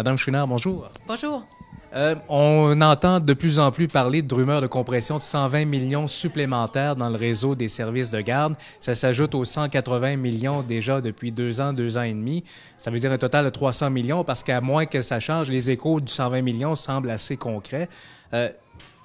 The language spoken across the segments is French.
Madame Chouinard, bonjour. Bonjour. Euh, on entend de plus en plus parler de rumeurs de compression de 120 millions supplémentaires dans le réseau des services de garde. Ça s'ajoute aux 180 millions déjà depuis deux ans, deux ans et demi. Ça veut dire un total de 300 millions parce qu'à moins que ça change, les échos du 120 millions semblent assez concrets. Euh,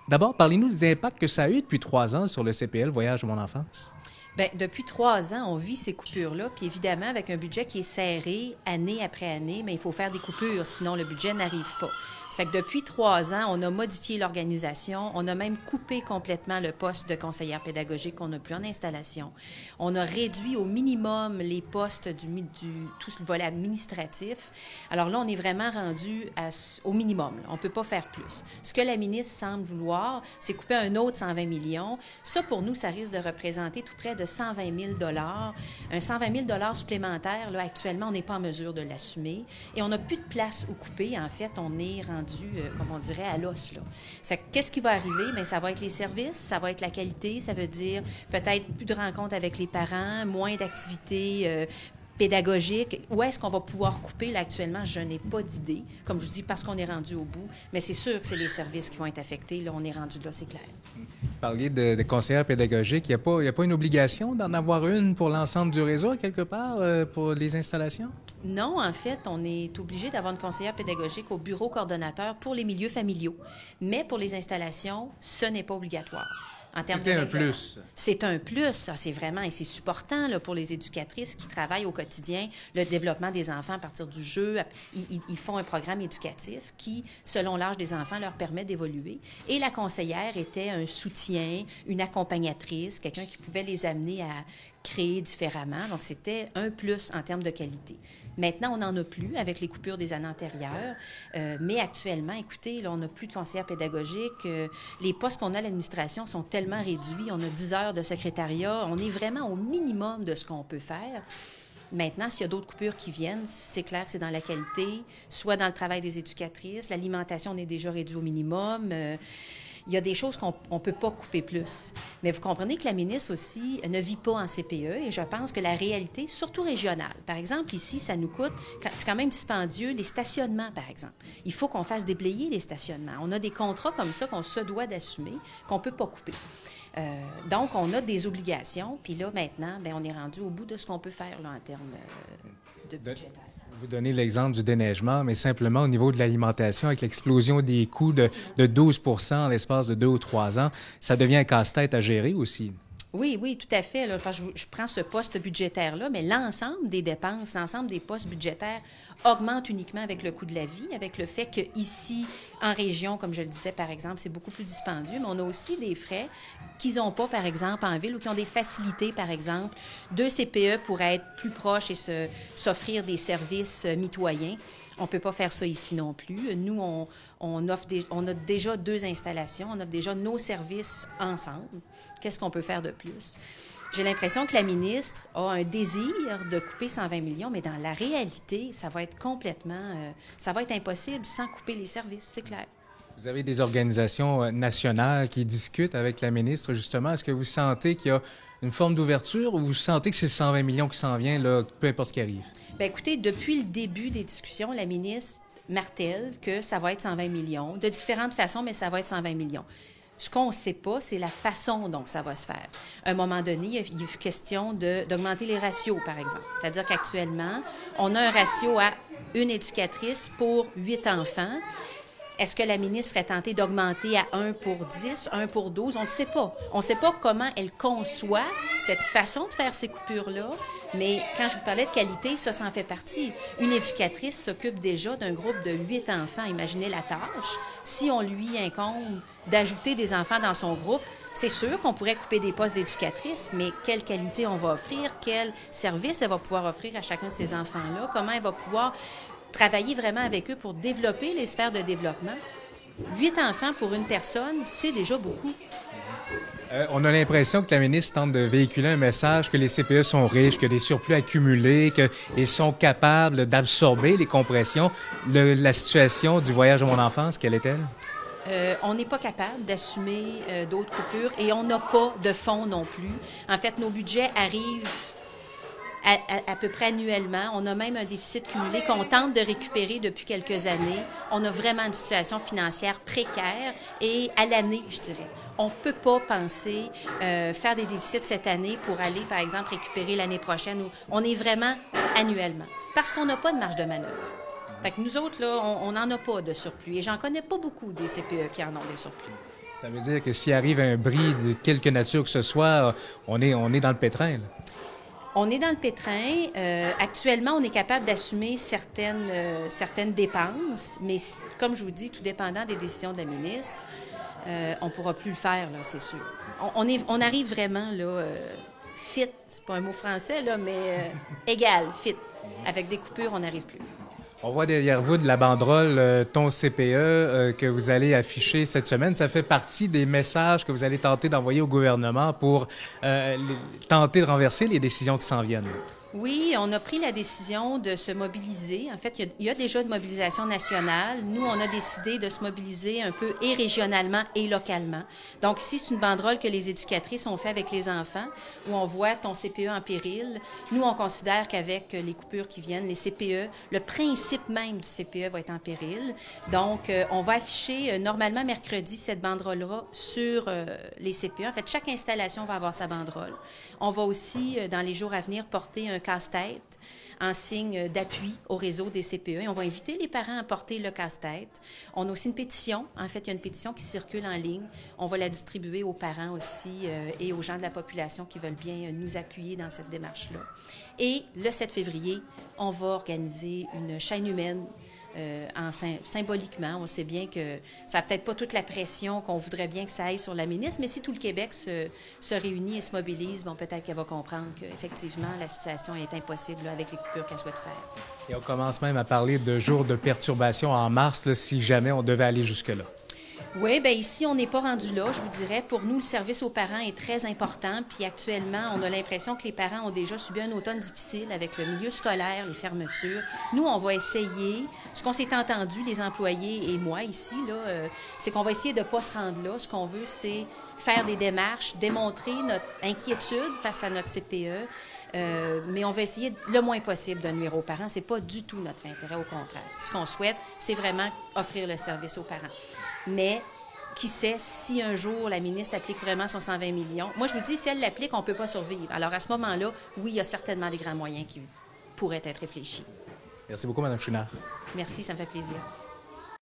D'abord, parlez-nous des impacts que ça a eu depuis trois ans sur le CPL Voyage de mon enfance. Bien, depuis trois ans, on vit ces coupures-là, puis évidemment, avec un budget qui est serré année après année, mais il faut faire des coupures, sinon le budget n'arrive pas. Ça fait que depuis trois ans, on a modifié l'organisation. On a même coupé complètement le poste de conseillère pédagogique qu'on n'a plus en installation. On a réduit au minimum les postes du, du tout le volet administratif. Alors là, on est vraiment rendu à, au minimum. On ne peut pas faire plus. Ce que la ministre semble vouloir, c'est couper un autre 120 millions. Ça, pour nous, ça risque de représenter tout près de 120 000 Un 120 000 supplémentaire, là, actuellement, on n'est pas en mesure de l'assumer. Et on n'a plus de place où couper. En fait, on est rendu euh, comme on dirait, à l'os. Qu'est-ce qui va arriver? Bien, ça va être les services, ça va être la qualité, ça veut dire peut-être plus de rencontres avec les parents, moins d'activités euh, pédagogiques. Où est-ce qu'on va pouvoir couper? Là, actuellement, je n'ai pas d'idée, comme je vous dis, parce qu'on est rendu au bout. Mais c'est sûr que c'est les services qui vont être affectés. Là, on est rendu là, c'est clair. Parliez de, de conseillères pédagogiques. Il n'y a, pas, a pas une obligation d'en avoir une pour l'ensemble du réseau, quelque part, euh, pour les installations? Non, en fait, on est obligé d'avoir une conseillère pédagogique au bureau coordonnateur pour les milieux familiaux. Mais pour les installations, ce n'est pas obligatoire. C'est un plus. C'est un plus, c'est vraiment, et c'est supportant là, pour les éducatrices qui travaillent au quotidien le développement des enfants à partir du jeu. Ils, ils font un programme éducatif qui, selon l'âge des enfants, leur permet d'évoluer. Et la conseillère était un soutien, une accompagnatrice, quelqu'un qui pouvait les amener à créer différemment. Donc, c'était un plus en termes de qualité. Maintenant, on n'en a plus avec les coupures des années antérieures. Euh, mais actuellement, écoutez, là, on n'a plus de conseillère pédagogique. Euh, les postes qu'on a à l'administration sont tellement réduits. On a 10 heures de secrétariat. On est vraiment au minimum de ce qu'on peut faire. Maintenant, s'il y a d'autres coupures qui viennent, c'est clair que c'est dans la qualité, soit dans le travail des éducatrices. L'alimentation, on est déjà réduit au minimum. Euh, il y a des choses qu'on ne peut pas couper plus. Mais vous comprenez que la ministre aussi ne vit pas en CPE et je pense que la réalité, surtout régionale, par exemple, ici, ça nous coûte, c'est quand même dispendieux, les stationnements, par exemple. Il faut qu'on fasse déblayer les stationnements. On a des contrats comme ça qu'on se doit d'assumer, qu'on ne peut pas couper. Euh, donc, on a des obligations. Puis là, maintenant, bien, on est rendu au bout de ce qu'on peut faire là, en termes euh, de budget. Vous donnez l'exemple du déneigement, mais simplement au niveau de l'alimentation, avec l'explosion des coûts de, de 12 en l'espace de deux ou trois ans, ça devient un casse-tête à gérer aussi. Oui, oui, tout à fait. Je, prends ce poste budgétaire-là, mais l'ensemble des dépenses, l'ensemble des postes budgétaires augmente uniquement avec le coût de la vie, avec le fait qu'ici, en région, comme je le disais, par exemple, c'est beaucoup plus dispendieux, mais on a aussi des frais qu'ils n'ont pas, par exemple, en ville ou qui ont des facilités, par exemple, de CPE pour être plus proches et s'offrir des services euh, mitoyens. On ne peut pas faire ça ici non plus. Nous, on, offre on a déjà deux installations, on offre déjà nos services ensemble. Qu'est-ce qu'on peut faire de plus? J'ai l'impression que la ministre a un désir de couper 120 millions, mais dans la réalité, ça va être complètement, euh, ça va être impossible sans couper les services, c'est clair. Vous avez des organisations euh, nationales qui discutent avec la ministre, justement. Est-ce que vous sentez qu'il y a une forme d'ouverture ou vous sentez que c'est 120 millions qui s'en vient, là, peu importe ce qui arrive? Bien, écoutez, depuis le début des discussions, la ministre martèle que ça va être 120 millions, de différentes façons, mais ça va être 120 millions. Ce qu'on ne sait pas, c'est la façon dont ça va se faire. À un moment donné, il y a eu question d'augmenter les ratios, par exemple. C'est-à-dire qu'actuellement, on a un ratio à une éducatrice pour huit enfants. Est-ce que la ministre est tentée d'augmenter à 1 pour 10, 1 pour 12? On ne sait pas. On ne sait pas comment elle conçoit cette façon de faire ces coupures-là, mais quand je vous parlais de qualité, ça, ça en fait partie. Une éducatrice s'occupe déjà d'un groupe de 8 enfants. Imaginez la tâche. Si on lui incombe d'ajouter des enfants dans son groupe, c'est sûr qu'on pourrait couper des postes d'éducatrice, mais quelle qualité on va offrir, quel service elle va pouvoir offrir à chacun de ces enfants-là, comment elle va pouvoir travailler vraiment avec eux pour développer les sphères de développement. Huit enfants pour une personne, c'est déjà beaucoup. Euh, on a l'impression que la ministre tente de véhiculer un message que les CPE sont riches, que des surplus accumulés, qu'ils sont capables d'absorber les compressions. la situation du voyage de mon enfance, quelle est-elle? Euh, on n'est pas capable d'assumer euh, d'autres coupures et on n'a pas de fonds non plus. En fait, nos budgets arrivent à, peu près annuellement. On a même un déficit cumulé qu'on tente de récupérer depuis quelques années. On a vraiment une situation financière précaire et à l'année, je dirais. On ne peut pas penser euh, faire des déficits cette année pour aller, par exemple, récupérer l'année prochaine. On est vraiment annuellement parce qu'on n'a pas de marge de manœuvre. Fait que nous autres, là, on n'en a pas de surplus. Et j'en connais pas beaucoup des CPE qui en ont des surplus. Ça veut dire que s'il arrive un bris de quelque nature que ce soit, on est, on est dans le pétrin. On est dans le pétrin. Euh, actuellement, on est capable d'assumer certaines, euh, certaines dépenses, mais comme je vous dis, tout dépendant des décisions de la ministre, euh, on pourra plus le faire, là, c'est sûr. On, on arrive vraiment là, fit, c'est pas un mot français, là, mais égal, fit. Avec des coupures, on n'arrive plus. On voit derrière vous de la banderole euh, Ton CPE euh, que vous allez afficher cette semaine. Ça fait partie des messages que vous allez tenter d'envoyer au gouvernement pour euh, tenter de renverser les décisions qui s'en viennent. Oui, on a pris la décision de se mobiliser. En fait, il y, a, déjà une mobilisation nationale. Nous, on a décidé de se mobiliser un peu et régionalement et localement. Donc, ici, c'est une banderole que les éducatrices ont fait avec les enfants, où on voit ton CPE en péril. Nous, on considère qu'avec les coupures qui viennent, les CPE, le principe même du CPE va être en péril. Donc, euh, on va afficher euh, normalement mercredi cette banderole-là sur euh, les CPE. En fait, chaque installation va avoir sa banderole. On va aussi, dans les jours à venir, porter un casse-tête en signe d'appui au réseau des CPE. On va inviter les parents à porter le casse-tête. On a aussi une pétition. En fait, il y a une pétition qui circule en ligne. On va la distribuer aux parents aussi euh, et aux gens de la population qui veulent bien nous appuyer dans cette démarche-là. Et le 7 février, on va organiser une chaîne humaine euh, en, symboliquement. On sait bien que ça n'a peut-être pas toute la pression qu'on voudrait bien que ça aille sur la ministre, mais si tout le Québec se, se réunit et se mobilise, bon, peut-être qu'elle va comprendre qu'effectivement, la situation est impossible avec les coupures qu'elle souhaite faire. Et on commence même à parler de jours de perturbation en mars, si jamais on devait aller jusque-là. Oui, bien ici, on n'est pas rendu là, je vous dirais. Pour nous, le service aux parents est très important. Puis actuellement, on a l'impression que les parents ont déjà subi un automne difficile avec le milieu scolaire, les fermetures. Nous, on va essayer, ce qu'on s'est entendu, les employés et moi ici, là, euh, c'est qu'on va essayer de ne pas se rendre là. Ce qu'on veut, c'est faire des démarches, démontrer notre inquiétude face à notre CPE. Euh, mais on va essayer le moins possible de nuire aux parents. Ce n'est pas du tout notre intérêt, au contraire. Ce qu'on souhaite, c'est vraiment offrir le service aux parents. Mais qui sait si un jour la ministre applique vraiment son 120 millions? Moi, je vous dis, si elle l'applique, on ne peut pas survivre. Alors, à ce moment-là, oui, il y a certainement des grands moyens qui pourraient être réfléchis. Merci beaucoup, Mme Chouinard. Merci, ça me fait plaisir.